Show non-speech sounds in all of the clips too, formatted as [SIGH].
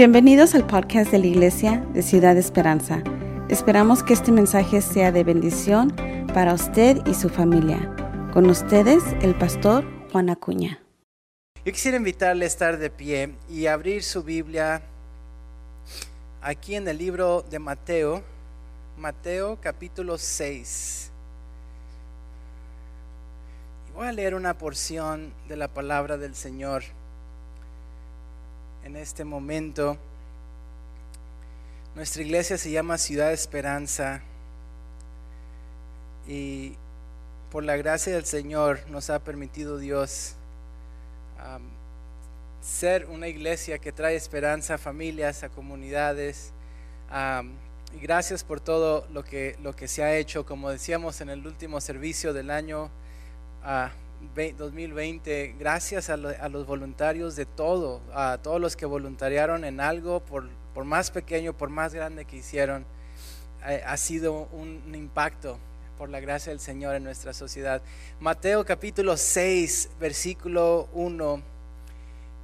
Bienvenidos al podcast de la Iglesia de Ciudad Esperanza. Esperamos que este mensaje sea de bendición para usted y su familia. Con ustedes, el pastor Juan Acuña. Yo quisiera invitarle a estar de pie y abrir su Biblia aquí en el libro de Mateo, Mateo capítulo 6. Y voy a leer una porción de la palabra del Señor en este momento. Nuestra iglesia se llama Ciudad Esperanza y por la gracia del Señor nos ha permitido Dios ser una iglesia que trae esperanza a familias, a comunidades. y gracias por todo lo que, lo que se ha hecho, como decíamos en el último servicio del año. 2020, gracias a, los voluntarios de todo, a todos los que voluntariaron en algo, por, por más pequeño, por más grande que hicieron, eh, ha sido un, impacto por la gracia del Señor en nuestra sociedad. Mateo capítulo 6, versículo 1.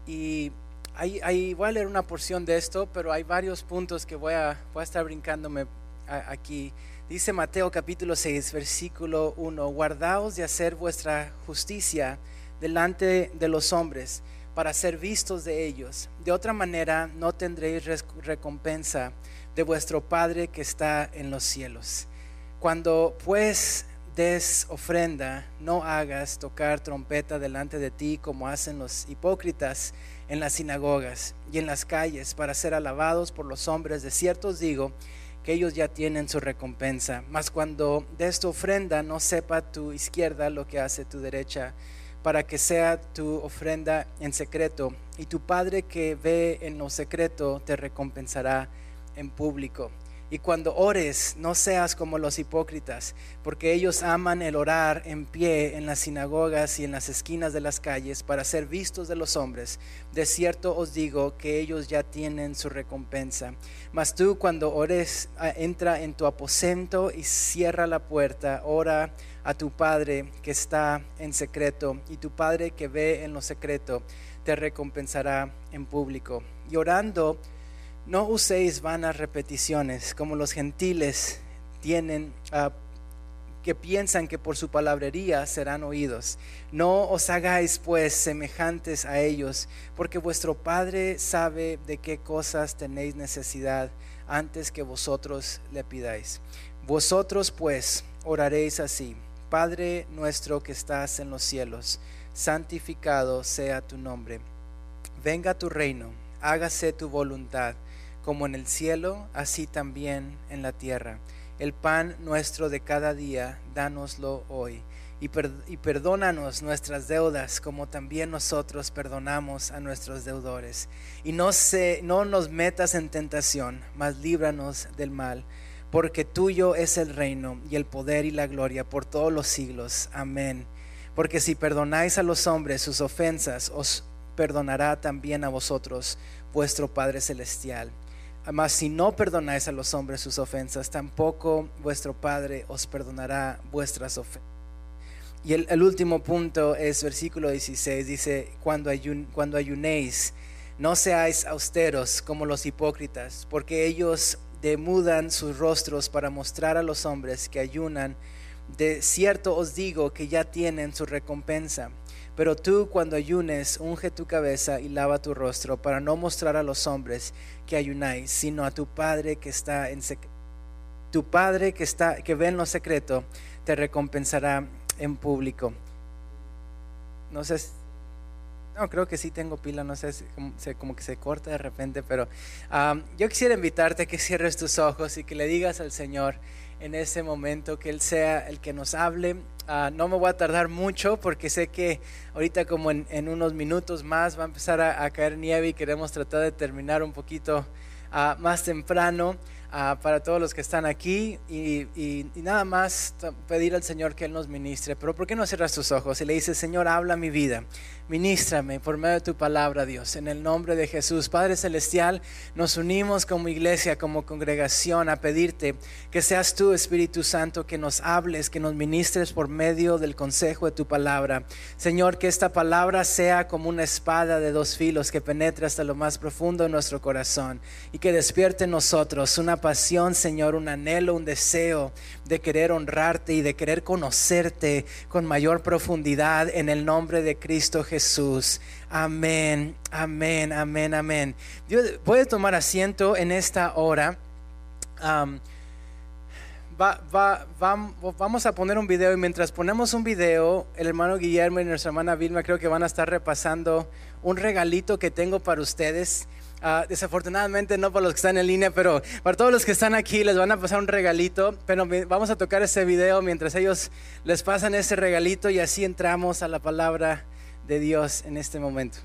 Y ahí, voy a leer una porción de esto, pero hay varios puntos que voy a, voy a estar brincándome aquí. Dice Mateo capítulo 6, versículo 1, guardaos de hacer vuestra justicia delante de los hombres para ser vistos de ellos. De otra manera no tendréis recompensa de vuestro Padre que está en los cielos. Cuando pues des ofrenda, no hagas tocar trompeta delante de ti como hacen los hipócritas en las sinagogas y en las calles para ser alabados por los hombres. De cierto os digo, que ellos ya tienen su recompensa. Mas cuando des tu ofrenda, no sepa tu izquierda lo que hace tu derecha, para que sea tu ofrenda en secreto, y tu Padre que ve en lo secreto te recompensará en público. Y cuando ores, no seas como los hipócritas, porque ellos aman el orar en pie en las sinagogas y en las esquinas de las calles para ser vistos de los hombres. De cierto os digo que ellos ya tienen su recompensa. Mas tú cuando ores, ah, entra en tu aposento y cierra la puerta, ora a tu Padre que está en secreto, y tu Padre que ve en lo secreto te recompensará en público. Y orando, no uséis vanas repeticiones como los gentiles tienen, ah, que piensan que por su palabrería serán oídos. No os hagáis pues semejantes a ellos, porque vuestro Padre sabe de qué cosas tenéis necesidad antes que vosotros le pidáis. Vosotros pues oraréis así, Padre nuestro que estás en los cielos, santificado sea tu nombre. Venga tu reino, hágase tu voluntad como en el cielo, así también en la tierra. El pan nuestro de cada día, dánoslo hoy. Y, perdónanos nuestras deudas, como también nosotros perdonamos a nuestros deudores. Y no, se, no nos metas en tentación, mas líbranos del mal, porque tuyo es el reino y el poder y la gloria por todos los siglos. Amén. Porque si perdonáis a los hombres sus ofensas, os perdonará también a vosotros vuestro Padre Celestial. Mas si no perdonáis a los hombres sus ofensas, tampoco vuestro Padre os perdonará vuestras ofensas. Y el, último punto es versículo 16, dice, cuando, cuando ayunéis, no seáis austeros como los hipócritas, porque ellos demudan sus rostros para mostrar a los hombres que ayunan. De cierto os digo que ya tienen su recompensa. Pero tú cuando ayunes, unge tu cabeza y lava tu rostro para no mostrar a los hombres que ayunáis, sino a tu Padre que está en secreto. Tu Padre que está que ve en lo secreto te recompensará en público. No sé, no creo que sí tengo pila, no sé, como, que se corta de repente, pero yo quisiera invitarte a que cierres tus ojos y que le digas al Señor en ese momento que Él sea el que nos hable Ah, no me voy a tardar mucho porque sé que ahorita como en, unos minutos más va a empezar a, caer nieve y queremos tratar de terminar un poquito ah, más temprano. Ah, para todos los que están aquí y, nada más pedir al Señor que Él nos ministre. Pero ¿por qué no cierras tus ojos y le dices, Señor, habla mi vida? Ministrame por medio de tu palabra, Dios, en el nombre de Jesús. Padre Celestial, nos unimos como iglesia, como congregación, a pedirte que seas tú, Espíritu Santo, que nos hables, que nos ministres por medio del consejo de tu palabra. Señor, que esta palabra sea como una espada de dos filos que penetre hasta lo más profundo de nuestro corazón y que despierte nosotros una Señor, un anhelo, un deseo de querer honrarte y de querer conocerte con mayor profundidad en el nombre de Cristo Jesús. Amén, amén, amén, amén. Dios, puede tomar asiento en esta hora. vamos a poner un video y mientras ponemos un video, el hermano Guillermo y nuestra hermana Vilma creo que van a estar repasando un regalito que tengo para ustedes. Ah, desafortunadamente no para los que están en línea, pero para todos los que están aquí les van a pasar un regalito. Pero vamos a tocar ese video mientras ellos les pasan ese regalito y así entramos a la palabra de Dios en este momento.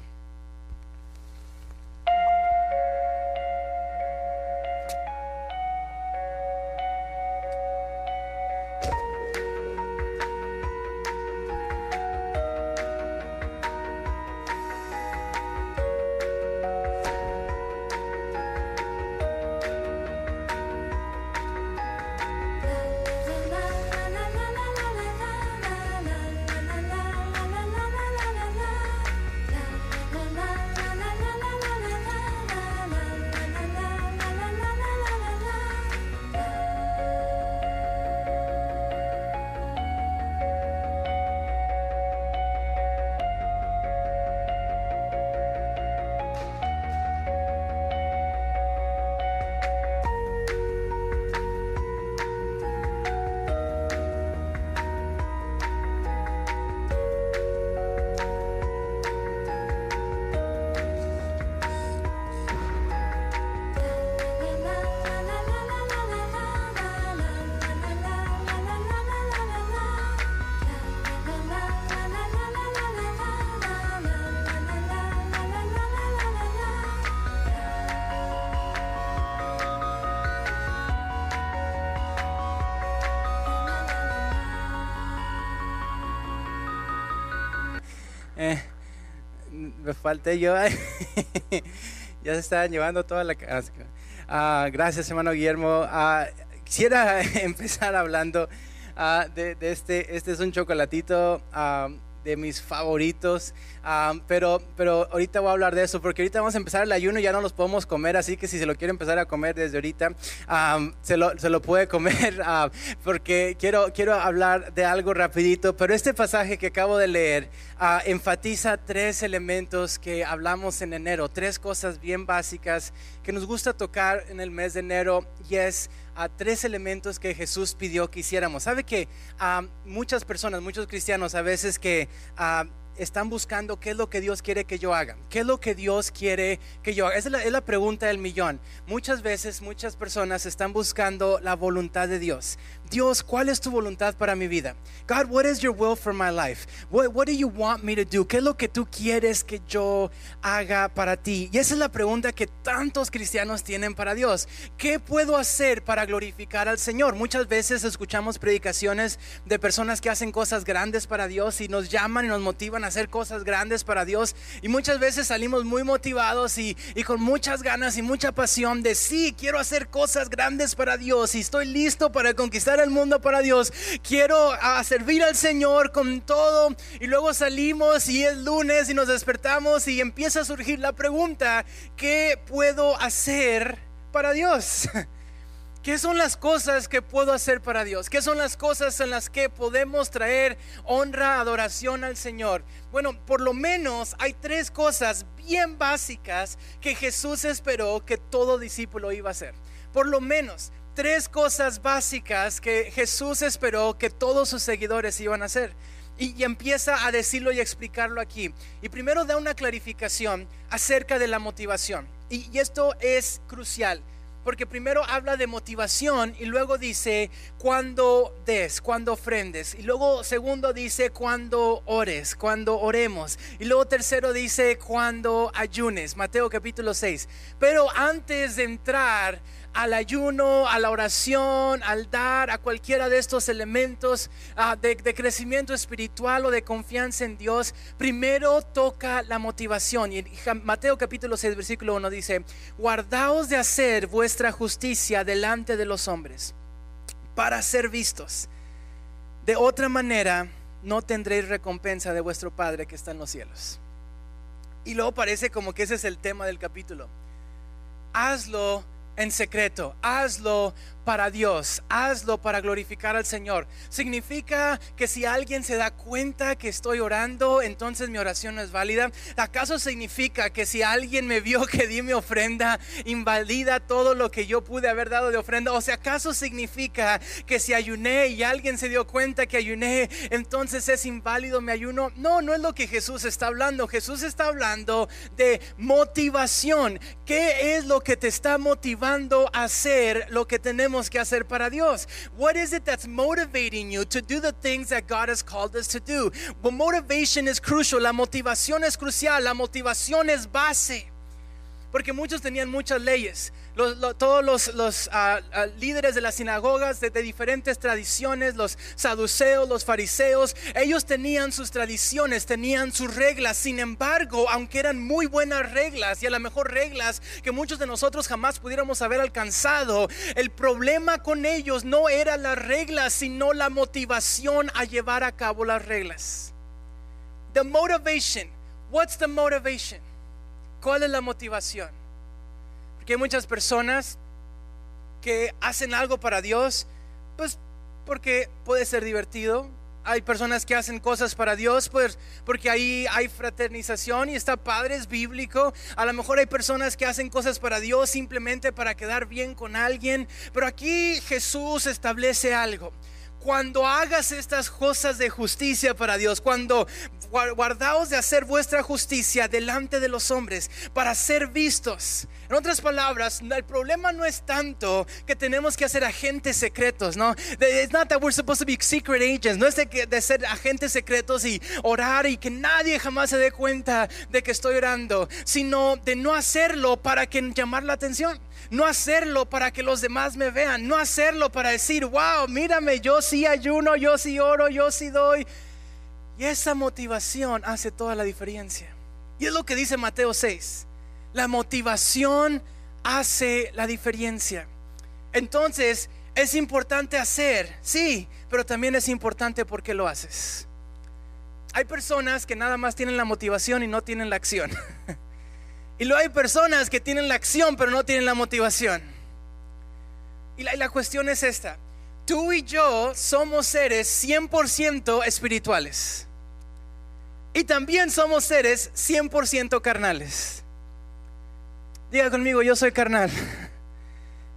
Falté yo. [LAUGHS] ya se estaban llevando toda la casa. Ah, gracias, hermano Guillermo. Ah, quisiera [LAUGHS] empezar hablando ah, de, este. Este es un chocolatito de mis favoritos. pero, pero ahorita voy a hablar de eso porque ahorita vamos a empezar el ayuno y ya no los podemos comer. Así que si se lo quiere empezar a comer desde ahorita, se, lo, se, lo, puede comer [LAUGHS] porque quiero, quiero hablar de algo rapidito. Pero este pasaje que acabo de leer enfatiza tres elementos que hablamos en enero, tres cosas bien básicas que nos gusta tocar en el mes de enero y es a tres elementos que Jesús pidió que hiciéramos. Sabe que a muchas personas, muchos cristianos a veces que están buscando qué es lo que Dios quiere que yo haga, qué es lo que Dios quiere que yo haga. Esa es la, pregunta del millón. Muchas veces muchas personas están buscando la voluntad de Dios. Dios, ¿cuál es tu voluntad para mi vida? God, what is your will for my life? What, what do you want me to do? ¿Qué es lo que tú quieres que yo haga para ti? Y esa es la pregunta que tantos cristianos tienen para Dios. ¿Qué puedo hacer para glorificar al Señor? Muchas veces escuchamos predicaciones de personas que hacen cosas grandes para Dios y nos llaman y nos motivan a hacer cosas grandes para Dios. Y muchas veces salimos muy motivados y, con muchas ganas y mucha pasión de sí, quiero hacer cosas grandes para Dios y estoy listo para conquistar el mundo para Dios. Quiero ah, servir al Señor con todo. Y luego salimos y es lunes y nos despertamos y empieza a surgir la pregunta, ¿qué puedo hacer para Dios? [LAUGHS] ¿Qué son las cosas que puedo hacer para Dios? ¿Qué son las cosas en las que podemos traer honra, adoración al Señor? Bueno, por lo menos hay tres cosas bien básicas que Jesús esperó que todo discípulo iba a hacer. Por lo menos tres cosas básicas que Jesús esperó que todos sus seguidores iban a hacer. Y, empieza a decirlo y explicarlo aquí. Y primero da una clarificación acerca de la motivación. y esto es crucial. Porque primero habla de motivación y luego dice cuando des, cuando ofrendes. Y luego segundo dice cuando ores, cuando oremos. Y luego tercero dice cuando ayunes. Mateo capítulo 6. Pero antes de entrar al ayuno, a la oración, al dar, a cualquiera de estos elementos ah, de, crecimiento espiritual o de confianza en Dios, primero toca la motivación. Y Mateo capítulo 6, versículo 1 dice, guardaos de hacer vuestra justicia delante de los hombres para ser vistos. De otra manera, no tendréis recompensa de vuestro Padre que está en los cielos. Y luego parece como que ese es el tema del capítulo. Hazlo en secreto, hazlo para Dios, hazlo para glorificar al Señor. Significa que si alguien se da cuenta que estoy orando, entonces mi oración no es válida. ¿Acaso significa que si alguien me vio que di mi ofrenda, invalida todo lo que yo pude haber dado de ofrenda? O sea, ¿acaso significa que si ayuné y alguien se dio cuenta que ayuné, entonces es inválido mi ayuno? No, no es lo que Jesús está hablando. Jesús está hablando de motivación. ¿Qué es lo que te está motivando a hacer lo que tenemos? Que hacer para Dios? What is it that's motivating you to do the things that God has called us to do? Well, motivation is crucial. La motivación es crucial. La motivación es base. Porque muchos tenían muchas leyes todos los, ah, ah, líderes de las sinagogas de, diferentes tradiciones, los saduceos, los fariseos, ellos tenían sus tradiciones, tenían sus reglas. Sin embargo, aunque eran muy buenas reglas y a lo mejor reglas que muchos de nosotros jamás pudiéramos haber alcanzado, el problema con ellos no era las reglas, sino la motivación a llevar a cabo las reglas. The motivation. What's the motivation? ¿Cuál es la motivación? Porque hay muchas personas que hacen algo para Dios, pues porque puede ser divertido. Hay personas que hacen cosas para Dios, pues porque ahí hay fraternización y está padre, es bíblico. A lo mejor hay personas que hacen cosas para Dios simplemente para quedar bien con alguien. Pero aquí Jesús establece algo cuando hagas estas cosas de justicia para Dios, cuando guardaos de hacer vuestra justicia delante de los hombres para ser vistos. En otras palabras, el problema no es tanto que tenemos que hacer agentes secretos, ¿no? It's not that we're supposed to be secret agents, no es de, de ser agentes secretos y orar y que nadie jamás se dé cuenta de que estoy orando, sino de no hacerlo para que llamar la atención no hacerlo para que los demás me vean, no hacerlo para decir, wow, mírame, yo sí ayuno, yo sí oro, yo sí doy. Y esa motivación hace toda la diferencia. Y es lo que dice Mateo 6. La motivación hace la diferencia. Entonces, es importante hacer, sí, pero también es importante porque lo haces. Hay personas que nada más tienen la motivación y no tienen la acción. [LAUGHS] y luego hay personas que tienen la acción pero no tienen la motivación. Y la, y la cuestión es esta. Tú y yo somos seres 100% espirituales. Y también somos seres 100% carnales. Diga conmigo, yo soy carnal.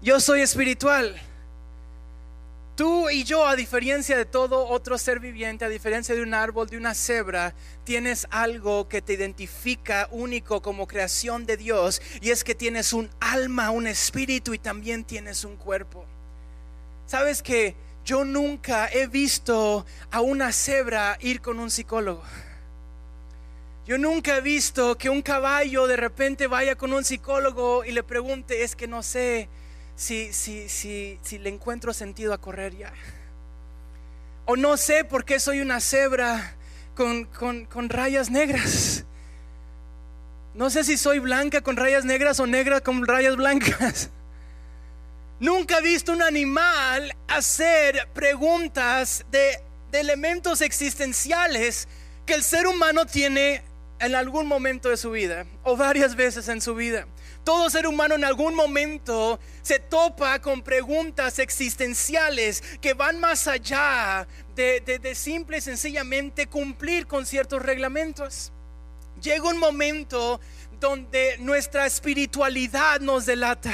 Yo soy espiritual. Tú y yo, a diferencia de todo otro ser viviente, a diferencia de un árbol, de una cebra, tienes algo que te identifica único como creación de Dios y es que tienes un alma, un espíritu y también tienes un cuerpo. ¿Sabes que yo nunca he visto a una cebra ir con un psicólogo? Yo nunca he visto que un caballo de repente vaya con un psicólogo y le pregunte, es que no sé si, si, si, si le encuentro sentido a correr ya. O no sé por qué soy una cebra con, con rayas negras. No sé si soy blanca con rayas negras o negra con rayas blancas. Nunca he visto un animal hacer preguntas de, de elementos existenciales que el ser humano tiene en algún momento de su vida o varias veces en su vida. Todo ser humano en algún momento se topa con preguntas existenciales que van más allá de, de, simple y sencillamente cumplir con ciertos reglamentos. Llega un momento donde nuestra espiritualidad nos delata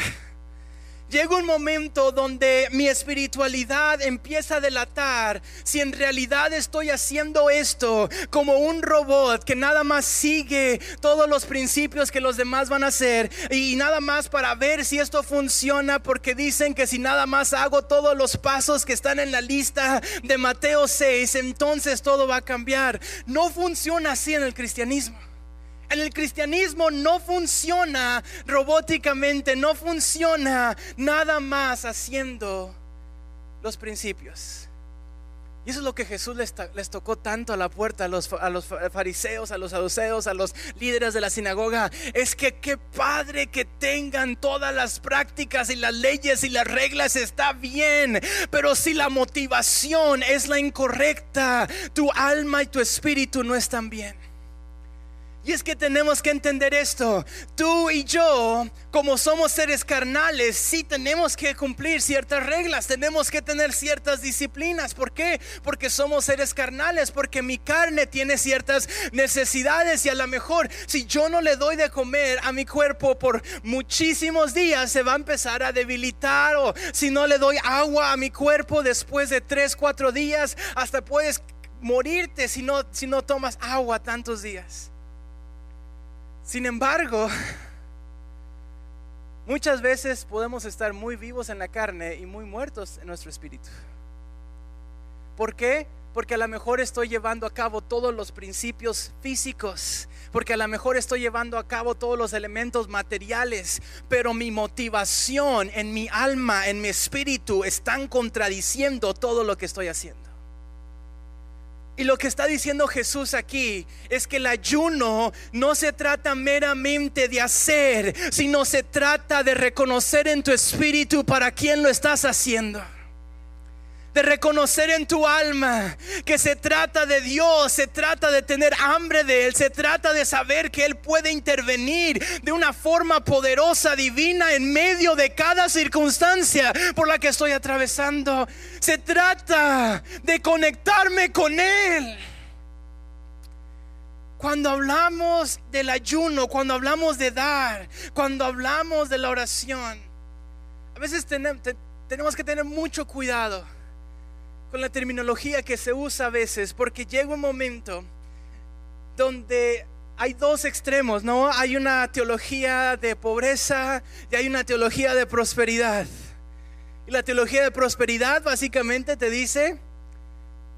Llega un momento donde mi espiritualidad empieza a delatar si en realidad estoy haciendo esto como un robot que nada más sigue todos los principios que los demás van a hacer y nada más para ver si esto funciona porque dicen que si nada más hago todos los pasos que están en la lista de Mateo 6, entonces todo va a cambiar. No funciona así en el cristianismo. En el cristianismo no funciona robóticamente, no funciona nada más haciendo los principios. Y eso es lo que Jesús les, tocó tanto a la puerta a los, a los fariseos, a los saduceos, a los líderes de la sinagoga. Es que qué padre que tengan todas las prácticas y las leyes y las reglas está bien. Pero si la motivación es la incorrecta, tu alma y tu espíritu no están bien. Y es que tenemos que entender esto. Tú y yo, como somos seres carnales, sí tenemos que cumplir ciertas reglas, tenemos que tener ciertas disciplinas. ¿Por qué? Porque somos seres carnales, porque mi carne tiene ciertas necesidades y a lo mejor si yo no le doy de comer a mi cuerpo por muchísimos días, se va a empezar a debilitar o si no le doy agua a mi cuerpo después de tres, cuatro días, hasta puedes morirte si no, si no tomas agua tantos días. Sin embargo, muchas veces podemos estar muy vivos en la carne y muy muertos en nuestro espíritu. ¿Por qué? Porque a lo mejor estoy llevando a cabo todos los principios físicos, porque a lo mejor estoy llevando a cabo todos los elementos materiales, pero mi motivación en mi alma, en mi espíritu, están contradiciendo todo lo que estoy haciendo. Y lo que está diciendo Jesús aquí es que el ayuno no se trata meramente de hacer, sino se trata de reconocer en tu espíritu para quién lo estás haciendo de reconocer en tu alma que se trata de Dios, se trata de tener hambre de Él, se trata de saber que Él puede intervenir de una forma poderosa, divina, en medio de cada circunstancia por la que estoy atravesando. Se trata de conectarme con Él. Cuando hablamos del ayuno, cuando hablamos de dar, cuando hablamos de la oración, a veces tenemos que tener mucho cuidado con la terminología que se usa a veces, porque llega un momento donde hay dos extremos, ¿no? Hay una teología de pobreza y hay una teología de prosperidad. Y la teología de prosperidad básicamente te dice,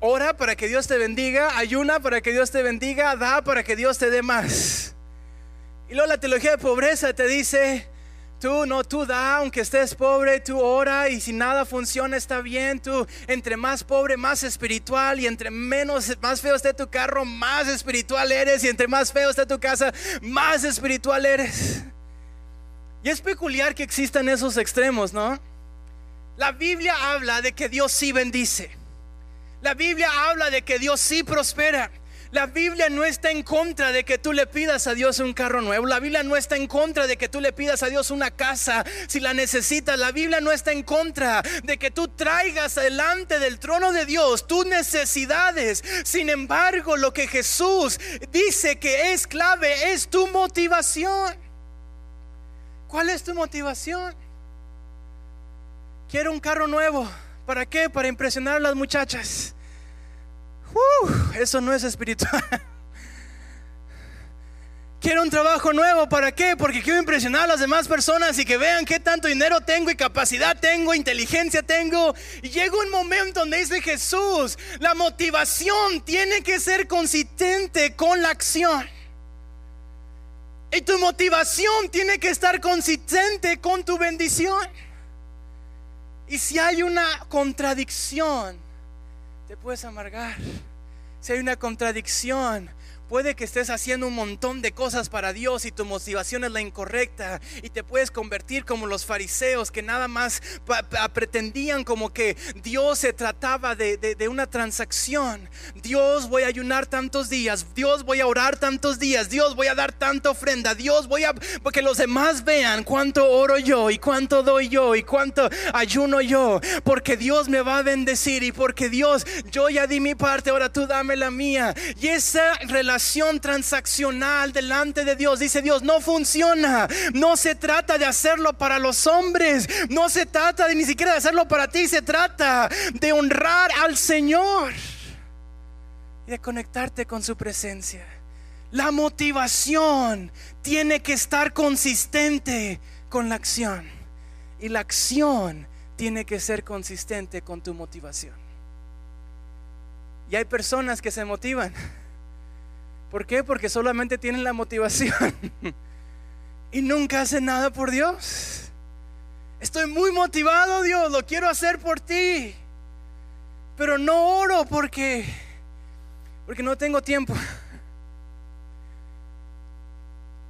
ora para que Dios te bendiga, ayuna para que Dios te bendiga, da para que Dios te dé más. Y luego la teología de pobreza te dice, Tú no, tú da, aunque estés pobre, tú ora y si nada funciona está bien. Tú entre más pobre, más espiritual y entre menos, más feo esté tu carro, más espiritual eres y entre más feo esté tu casa, más espiritual eres. Y es peculiar que existan esos extremos, ¿no? La Biblia habla de que Dios sí bendice. La Biblia habla de que Dios sí prospera. La Biblia no está en contra de que tú le pidas a Dios un carro nuevo. La Biblia no está en contra de que tú le pidas a Dios una casa si la necesitas. La Biblia no está en contra de que tú traigas delante del trono de Dios tus necesidades. Sin embargo, lo que Jesús dice que es clave es tu motivación. ¿Cuál es tu motivación? Quiero un carro nuevo. ¿Para qué? Para impresionar a las muchachas eso no es espiritual. Quiero un trabajo nuevo, ¿para qué? Porque quiero impresionar a las demás personas y que vean qué tanto dinero tengo y capacidad tengo, inteligencia tengo. Y llega un momento donde dice Jesús, la motivación tiene que ser consistente con la acción. Y tu motivación tiene que estar consistente con tu bendición. Y si hay una contradicción, te puedes amargar. Si hay una contradicción, Puede que estés haciendo un montón de cosas para Dios y tu motivación es la incorrecta y te puedes convertir como los fariseos que nada más pretendían como que Dios se trataba de, una transacción. Dios voy a ayunar tantos días, Dios voy a orar tantos días, Dios voy a dar tanta ofrenda, Dios voy a que los demás vean cuánto oro yo y cuánto doy yo y cuánto ayuno yo, porque Dios me va a bendecir y porque Dios, yo ya di mi parte, ahora tú dame la mía. Y esa relación transaccional delante de Dios. Dice Dios, no funciona. No se trata de hacerlo para los hombres. No se trata de ni siquiera de hacerlo para ti. Se trata de honrar al Señor y de conectarte con su presencia. La motivación tiene que estar consistente con la acción. Y la acción tiene que ser consistente con tu motivación. Y hay personas que se motivan ¿Por qué? Porque solamente tienen la motivación [LAUGHS] y nunca hacen nada por Dios. Estoy muy motivado, Dios, lo quiero hacer por ti. Pero no oro porque porque no tengo tiempo. [LAUGHS]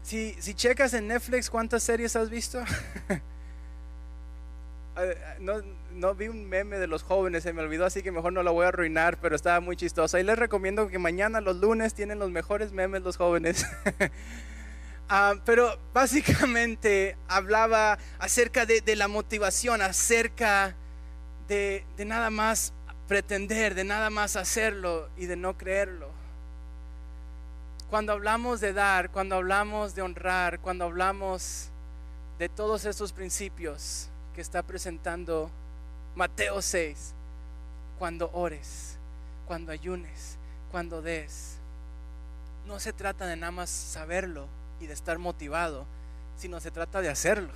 Si, si checas en Netflix cuántas series has visto, [LAUGHS] no, no, vi un meme de los jóvenes, se me olvidó, así que mejor no lo voy a arruinar, pero estaba muy chistoso. Y les recomiendo que mañana, los lunes, tienen los mejores memes los jóvenes. [LAUGHS] Ah, pero básicamente hablaba acerca de, de la motivación, acerca de, de nada más pretender, de nada más hacerlo y de no creerlo. Cuando hablamos de dar, cuando hablamos de honrar, cuando hablamos de todos estos principios que está presentando Mateo 6, cuando ores, cuando ayunes, cuando des, no se trata de nada más saberlo y de estar motivado, sino se trata de hacerlo.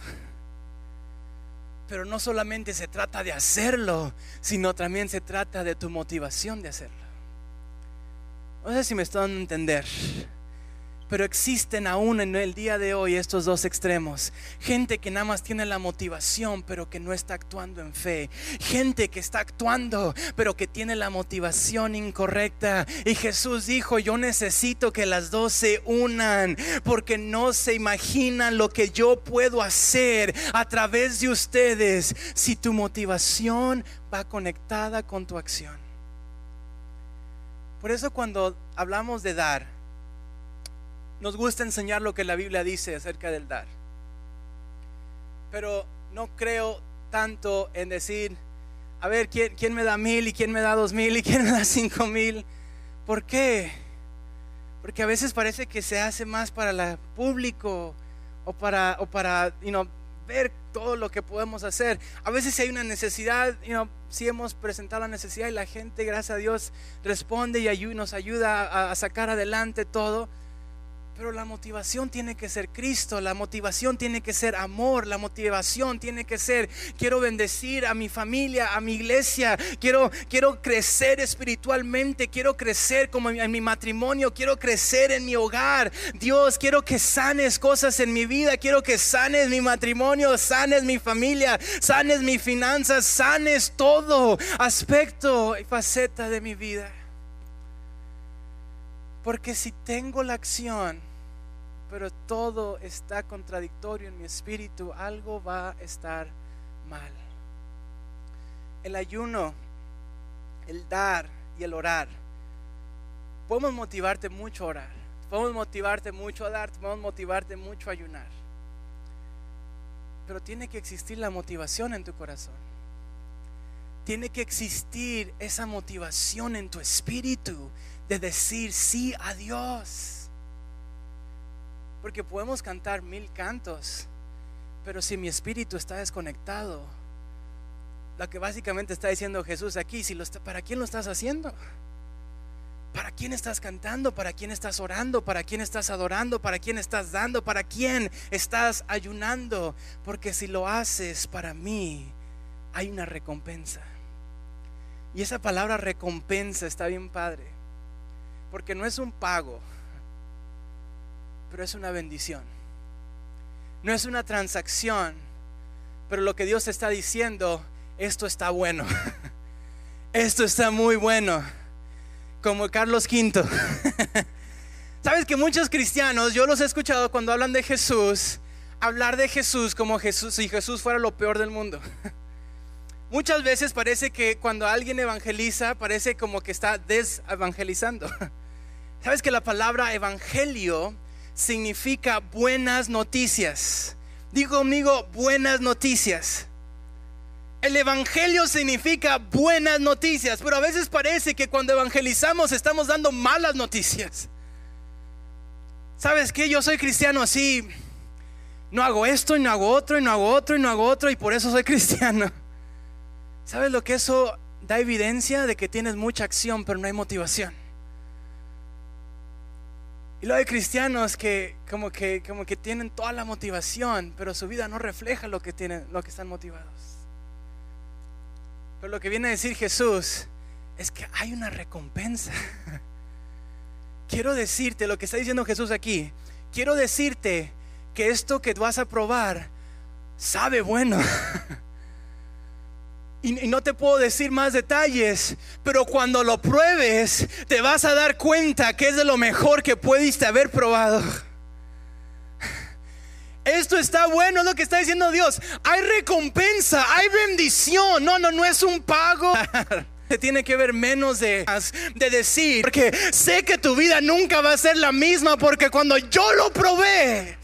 Pero no solamente se trata de hacerlo, sino también se trata de tu motivación de hacerlo. No sé si me están a entender. Pero existen aún en el día de hoy estos dos extremos. Gente que nada más tiene la motivación, pero que no está actuando en fe. Gente que está actuando, pero que tiene la motivación incorrecta. Y Jesús dijo, yo necesito que las dos se unan, porque no se imaginan lo que yo puedo hacer a través de ustedes si tu motivación va conectada con tu acción. Por eso cuando hablamos de dar, nos gusta enseñar lo que la Biblia dice acerca del dar. Pero no creo tanto en decir, a ver, ¿quién, me da mil y quién me da dos mil y quién me da cinco mil? ¿Por qué? Porque a veces parece que se hace más para el público o para, o para ver todo lo que podemos hacer. A veces si hay una necesidad, si hemos presentado la necesidad y la gente, gracias a Dios, responde y nos ayuda a sacar adelante todo. Pero la motivación tiene que ser Cristo, la motivación tiene que ser amor, la motivación tiene que ser quiero bendecir a mi familia, a mi iglesia, quiero, quiero crecer espiritualmente, quiero crecer como en mi matrimonio, quiero crecer en mi hogar. Dios, quiero que sanes cosas en mi vida, quiero que sanes mi matrimonio, sanes mi familia, sanes mis finanzas, sanes todo aspecto y faceta de mi vida. Porque si tengo la acción, pero todo está contradictorio en mi espíritu, algo va a estar mal. El ayuno, el dar y el orar. Podemos motivarte mucho a orar, podemos motivarte mucho a dar, podemos motivarte mucho a ayunar. Pero tiene que existir la motivación en tu corazón. Tiene que existir esa motivación en tu espíritu de decir sí a Dios. Porque podemos cantar mil cantos, pero si mi espíritu está desconectado, lo que básicamente está diciendo Jesús aquí, si ¿para quién lo estás haciendo? ¿Para quién estás cantando? ¿Para quién estás orando? ¿Para quién estás adorando? ¿Para quién estás dando? ¿Para quién estás ayunando? Porque si lo haces para mí, hay una recompensa. Y esa palabra recompensa está bien padre. Porque no es un pago, pero es una bendición. No es una transacción, pero lo que Dios está diciendo, esto está bueno. [LAUGHS] Esto está muy bueno. Como Carlos V. [LAUGHS] Sabes que muchos cristianos, yo los he escuchado cuando hablan de Jesús, hablar de Jesús como Jesús, si Jesús fuera lo peor del mundo. [LAUGHS] Muchas veces parece que cuando alguien evangeliza, parece como que está desevangelizando. Sabes que la palabra evangelio significa buenas noticias. Digo conmigo, buenas noticias. El evangelio significa buenas noticias, pero a veces parece que cuando evangelizamos estamos dando malas noticias. ¿Sabes que Yo soy cristiano así. No hago esto y no hago otro y no hago otro y no hago otro y por eso soy [LAUGHS] cristiano. ¿Sabes lo que eso da evidencia de que tienes mucha acción pero no hay motivación? Y luego hay cristianos que como que como que tienen toda la motivación, pero su vida no refleja lo que tienen, lo que están motivados. Pero lo que viene a decir Jesús es que hay una recompensa. [LAUGHS] quiero decirte lo que está diciendo Jesús aquí. Quiero decirte que esto que vas a probar sabe bueno. [LAUGHS] Y, no te puedo decir más detalles, pero cuando lo pruebes te vas a dar cuenta que es de lo mejor que pudiste haber probado. Esto está bueno, es lo que está diciendo Dios. Hay recompensa, hay bendición. No, no, no es un pago. [LAUGHS] Se tiene que ver menos de, de decir, porque sé que tu vida nunca va a ser la misma, porque cuando yo lo probé,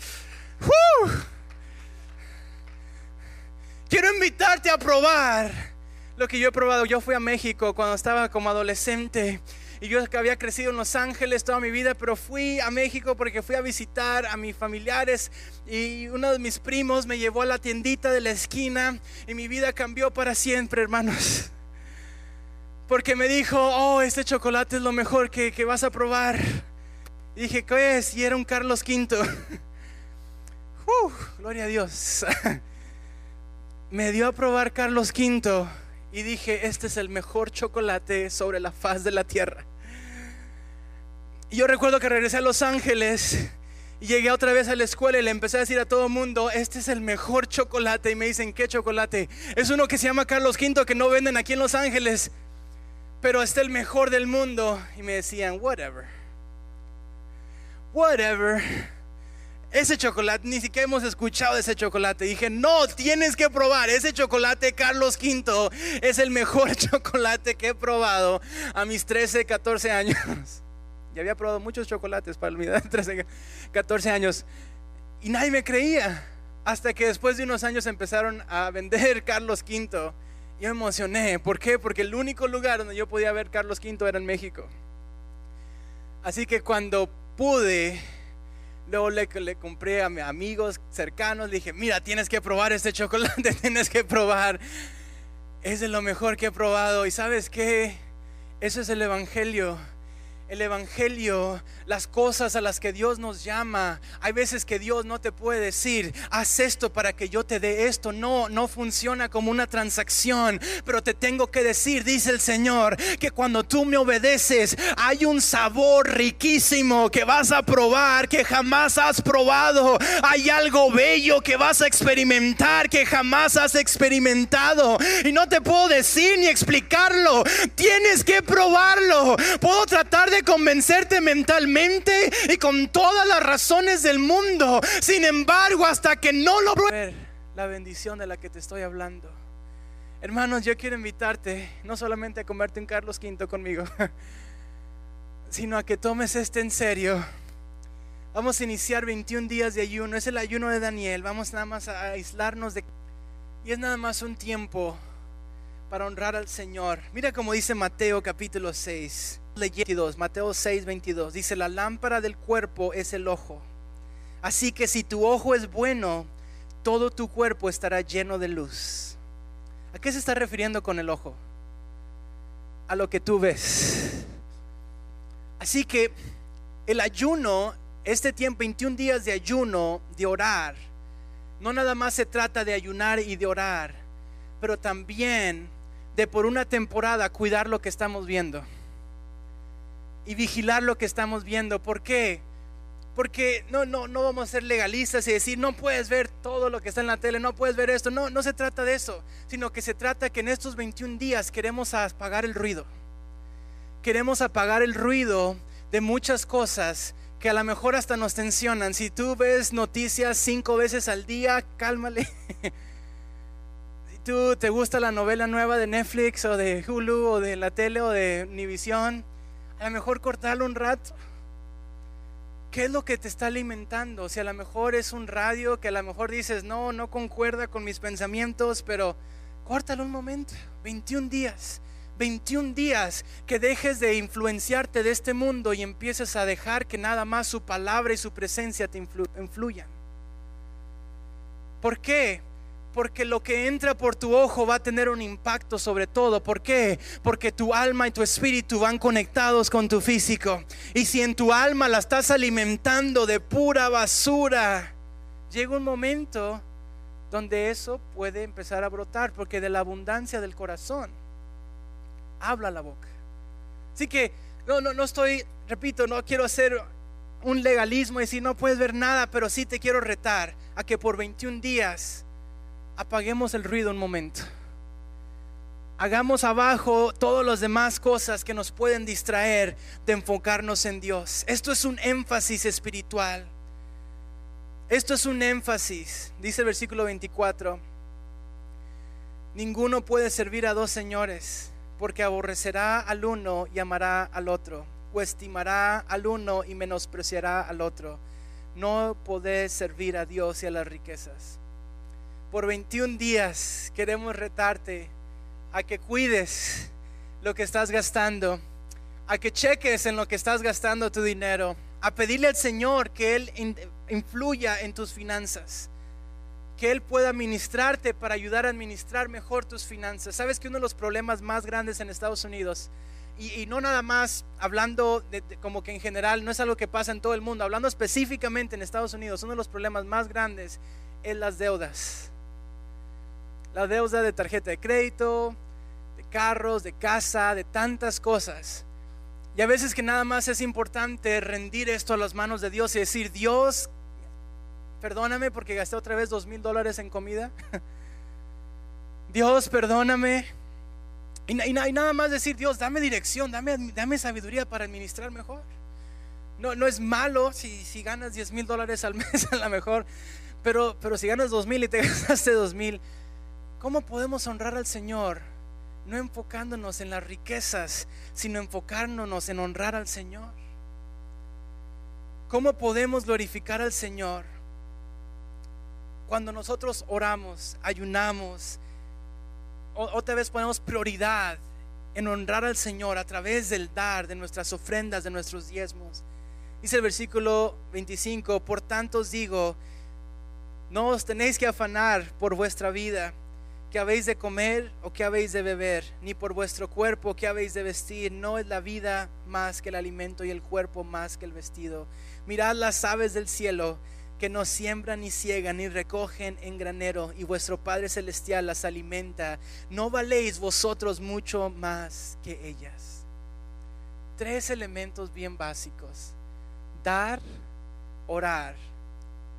quiero invitarte a probar lo que yo he probado. Yo fui a México cuando estaba como adolescente y yo había crecido en Los Ángeles toda mi vida, pero fui a México porque fui a visitar a mis familiares y uno de mis primos me llevó a la tiendita de la esquina y mi vida cambió para siempre, hermanos. Porque me dijo, oh, este chocolate es lo mejor que, vas a probar. Y dije, ¿qué es? Y era un Carlos V. [LAUGHS] gloria a Dios. [LAUGHS] me dio a probar Carlos V y dije, este es el mejor chocolate sobre la faz de la tierra. Y yo recuerdo que regresé a Los Ángeles y llegué otra vez a la escuela y le empecé a decir a todo el mundo, este es el mejor chocolate. Y me dicen, ¿qué chocolate? Es uno que se llama Carlos V que no venden aquí en Los Ángeles, pero es el mejor del mundo. Y me decían, whatever. Whatever. Ese chocolate, ni siquiera hemos escuchado de ese chocolate. Dije, no, tienes que probar. Ese chocolate Carlos V es el mejor [LAUGHS] chocolate que he probado a mis 13, 14 años. [LAUGHS] Ya había probado muchos chocolates para edad, [LAUGHS] 13, 14 años. Y nadie me creía. Hasta que después de unos años empezaron a vender Carlos V. Yo me emocioné. ¿Por qué? Porque el único lugar donde yo podía ver Carlos V era en México. Así que cuando pude, luego le, le compré a mis amigos cercanos. Le dije, mira, tienes que probar este chocolate, [LAUGHS] tienes que probar. Es de lo mejor que he probado. Y sabes qué? Eso es el Evangelio el Evangelio, las cosas a las que Dios nos llama. Hay veces que Dios no te puede decir, haz esto para que yo te dé esto. No, no funciona como una transacción. Pero te tengo que decir, dice el Señor, que cuando tú me obedeces, hay un sabor riquísimo que vas a probar, que jamás has probado. Hay algo bello que vas a experimentar, que jamás has experimentado. Y no te puedo decir ni explicarlo. Tienes que probarlo. Puedo tratar de convencerte mentalmente y con todas las razones del mundo. Sin embargo, hasta que no lo ver la bendición de la que te estoy hablando. Hermanos, yo quiero invitarte no solamente a comerte un Carlos V conmigo, [LAUGHS] sino a que tomes este en serio. Vamos a iniciar 21 días de ayuno. Es el ayuno de Daniel. Vamos nada más a aislarnos de... Y es nada más un tiempo para honrar al Señor. Mira como dice Mateo capítulo 6. Mateo 6, 22. Dice, la lámpara del cuerpo es el ojo. Así que si tu ojo es bueno, todo tu cuerpo estará lleno de luz. ¿A qué se está refiriendo con el ojo? A lo que tú ves. Así que el ayuno, este tiempo, 21 días de ayuno, de orar, no nada más se trata de ayunar y de orar, pero también de por una temporada cuidar lo que estamos viendo y vigilar lo que estamos viendo. ¿Por qué? Porque no, no, no vamos a ser legalistas y decir, no puedes ver todo lo que está en la tele, no puedes ver esto. No, no se trata de eso, sino que se trata que en estos 21 días queremos apagar el ruido. Queremos apagar el ruido de muchas cosas que a lo mejor hasta nos tensionan. Si tú ves noticias cinco veces al día, cálmale. [LAUGHS] si tú te gusta la novela nueva de Netflix o de Hulu o de la tele o de Univision, a lo mejor cortarlo un rato. ¿Qué es lo que te está alimentando? Si a lo mejor es un radio que a lo mejor dices, no, no concuerda con mis pensamientos, pero córtalo un momento, 21 días. 21 días que dejes de influenciarte de este mundo y empieces a dejar que nada más su palabra y su presencia te influyan. ¿Por qué? Porque lo que entra por tu ojo va a tener un impacto sobre todo. ¿Por qué? Porque tu alma y tu espíritu van conectados con tu físico. Y si en tu alma la estás alimentando de pura basura, llega un momento donde eso puede empezar a brotar. Porque de la abundancia del corazón habla la boca. Así que no, no, no estoy repito, no quiero hacer un legalismo y decir no puedes ver nada, pero sí te quiero retar a que por 21 días apaguemos el ruido un momento. Hagamos abajo todas las demás cosas que nos pueden distraer de enfocarnos en Dios. Esto es un énfasis espiritual. Esto es un énfasis, dice el versículo 24. Ninguno puede servir a dos señores, porque aborrecerá al uno y amará al otro, o estimará al uno y menospreciará al otro. No podés servir a Dios y a las riquezas. Por 21 días queremos retarte a que cuides lo que estás gastando, a que cheques en lo que estás gastando tu dinero, a pedirle al Señor que Él influya en tus finanzas, que Él pueda administrarte para ayudar a administrar mejor tus finanzas. Sabes que uno de los problemas más grandes en Estados Unidos, y, no nada más hablando como que en general, no es algo que pasa en todo el mundo, hablando específicamente en Estados Unidos, uno de los problemas más grandes es las deudas la deuda de tarjeta de crédito, de carros, de casa, de tantas cosas. Y a veces que nada más es importante rendir esto a las manos de Dios y decir, Dios, perdóname porque gasté otra vez dos mil dólares en comida. [LAUGHS] Dios, perdóname. Y, nada más decir, Dios, dame dirección, dame, sabiduría para administrar mejor. No, no es malo si, ganas 10 mil dólares al [LAUGHS] mes a lo mejor, pero, pero si ganas dos mil y te [LAUGHS] gastaste dos mil, ¿Cómo podemos honrar al Señor? No enfocándonos en las riquezas, sino enfocándonos en honrar al Señor. ¿Cómo podemos glorificar al Señor? Cuando nosotros oramos, ayunamos, otra vez ponemos prioridad en honrar al Señor a través del dar, de nuestras ofrendas, de nuestros diezmos. Dice el versículo 25, por tanto os digo, no os tenéis que afanar por vuestra vida ¿Qué habéis de comer o qué habéis de beber? Ni por vuestro cuerpo, ¿qué habéis de vestir? No es la vida más que el alimento y el cuerpo más que el vestido. Mirad las aves del cielo que no siembran ni ciegan ni recogen en granero y vuestro Padre Celestial las alimenta. ¿No valéis vosotros mucho más que ellas? Tres elementos bien básicos. Dar, orar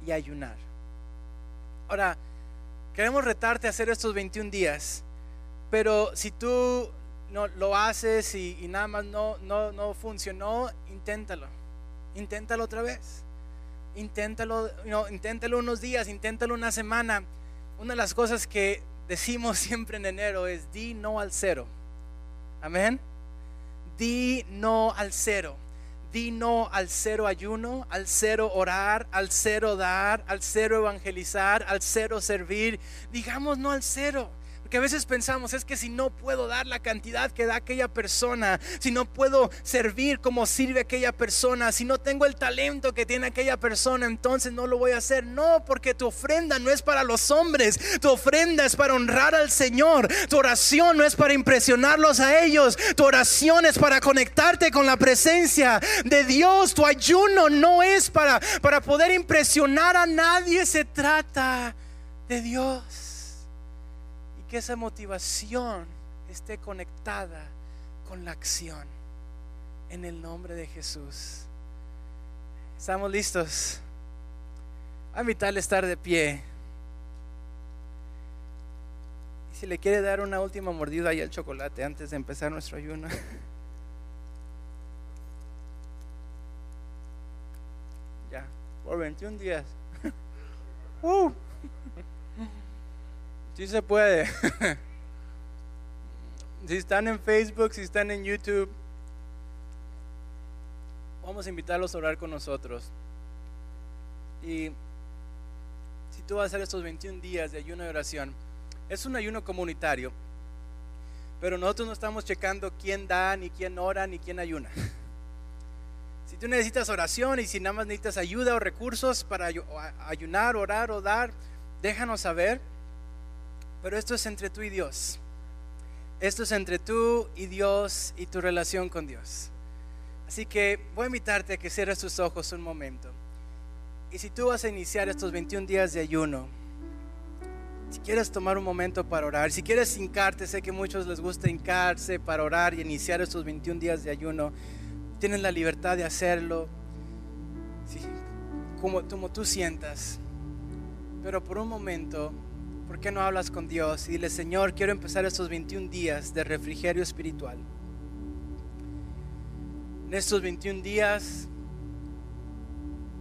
y ayunar. Ahora, Queremos retarte a hacer estos 21 días, pero si tú no lo haces y, nada más no, no, no, funcionó, inténtalo. Inténtalo otra vez. Inténtalo, no, inténtalo unos días, inténtalo una semana. Una de las cosas que decimos [LAUGHS] siempre en enero es di no al cero. Amén. Di no al cero. Di no al cero ayuno, al cero orar, al cero dar, al cero evangelizar, al cero servir. Digamos no al cero que a veces pensamos es que si no puedo dar la cantidad que da aquella persona, si no puedo servir como sirve aquella persona, si no tengo el talento que tiene aquella persona, entonces no lo voy a hacer. No, porque tu ofrenda no es para los hombres, tu ofrenda es para honrar al Señor, tu oración no es para impresionarlos a ellos, tu oración es para conectarte con la presencia de Dios, tu ayuno no es para, para poder impresionar a nadie, se trata de Dios que esa motivación esté conectada con la acción. En el nombre de Jesús. ¿Estamos listos? A mitad estar de pie. Y si le quiere dar una última mordida ahí al chocolate antes de empezar nuestro ayuno. [LAUGHS] ya, por 21 días. [LAUGHS] uh. Sí se puede. [LAUGHS] si están en Facebook, si están en YouTube, vamos a invitarlos a orar con nosotros. Y si tú vas a hacer estos 21 días de ayuno y oración, es un ayuno comunitario, pero nosotros no estamos checando quién da, ni quién ora, ni quién ayuna. [LAUGHS] Si tú necesitas oración y si nada más necesitas ayuda o recursos para ayunar, orar o dar, déjanos saber pero esto es entre tú y Dios. Esto es entre tú y Dios y tu relación con Dios. Así que voy a invitarte a que cierres tus ojos un momento. Y si tú vas a iniciar estos 21 días de ayuno, si quieres tomar un momento para orar, si quieres hincarte, sé que muchos les gusta hincarse para orar y iniciar estos 21 días de ayuno. tienes la libertad de hacerlo, como, como tú sientas. Pero por un momento, ¿por qué no hablas con Dios y dile, Señor, quiero empezar estos 21 días de refrigerio espiritual? En estos 21 días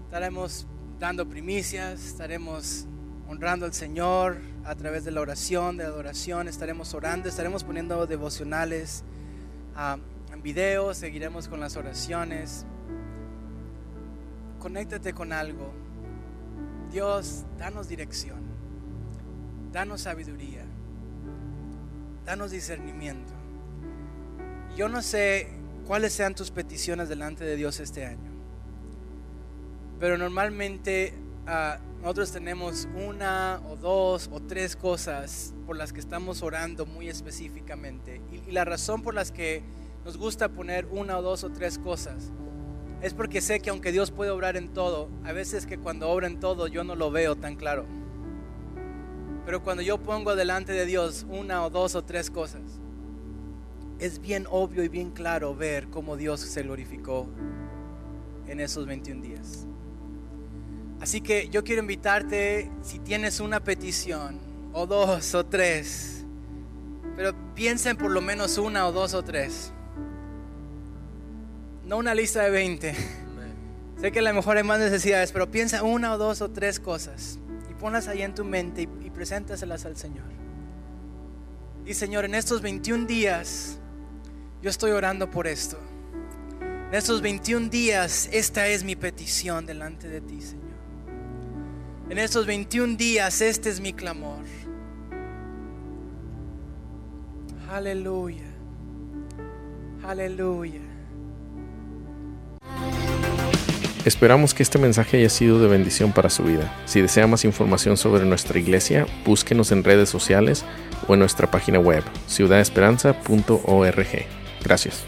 estaremos dando primicias, estaremos honrando al Señor a través de la oración, de la adoración, estaremos orando, estaremos poniendo devocionales ah, en video, seguiremos con las oraciones. Conéctate con algo. Dios, danos dirección, danos sabiduría, danos discernimiento. Yo no sé cuáles sean tus peticiones delante de Dios este año, pero normalmente ah, nosotros tenemos una o dos o tres cosas por las que estamos orando muy específicamente. Y, la razón por las que nos gusta poner una o dos o tres cosas es porque sé que aunque Dios puede obrar en todo, a veces que cuando obra en todo yo no lo veo tan claro. Pero cuando yo pongo delante de Dios una o dos o tres cosas, es bien obvio y bien claro ver cómo Dios se glorificó en esos 21 días. Así que yo quiero invitarte, si tienes una petición, o dos o tres, pero piensen por lo menos una o dos o tres. No una lista de 20. Sé que a lo mejor hay más necesidades, pero piensa una o dos o tres cosas ponlas ahí en tu mente y, y preséntaselas al Señor. Y Señor, en estos 21 días yo estoy orando por esto. En estos 21 días esta es mi petición delante de ti, Señor. En estos 21 días este es mi clamor. Aleluya. Aleluya. Esperamos que este mensaje haya sido de bendición para su vida. Si desea más información sobre nuestra iglesia, búsquenos en redes sociales o en nuestra página web, ciudadesperanza.org. Gracias.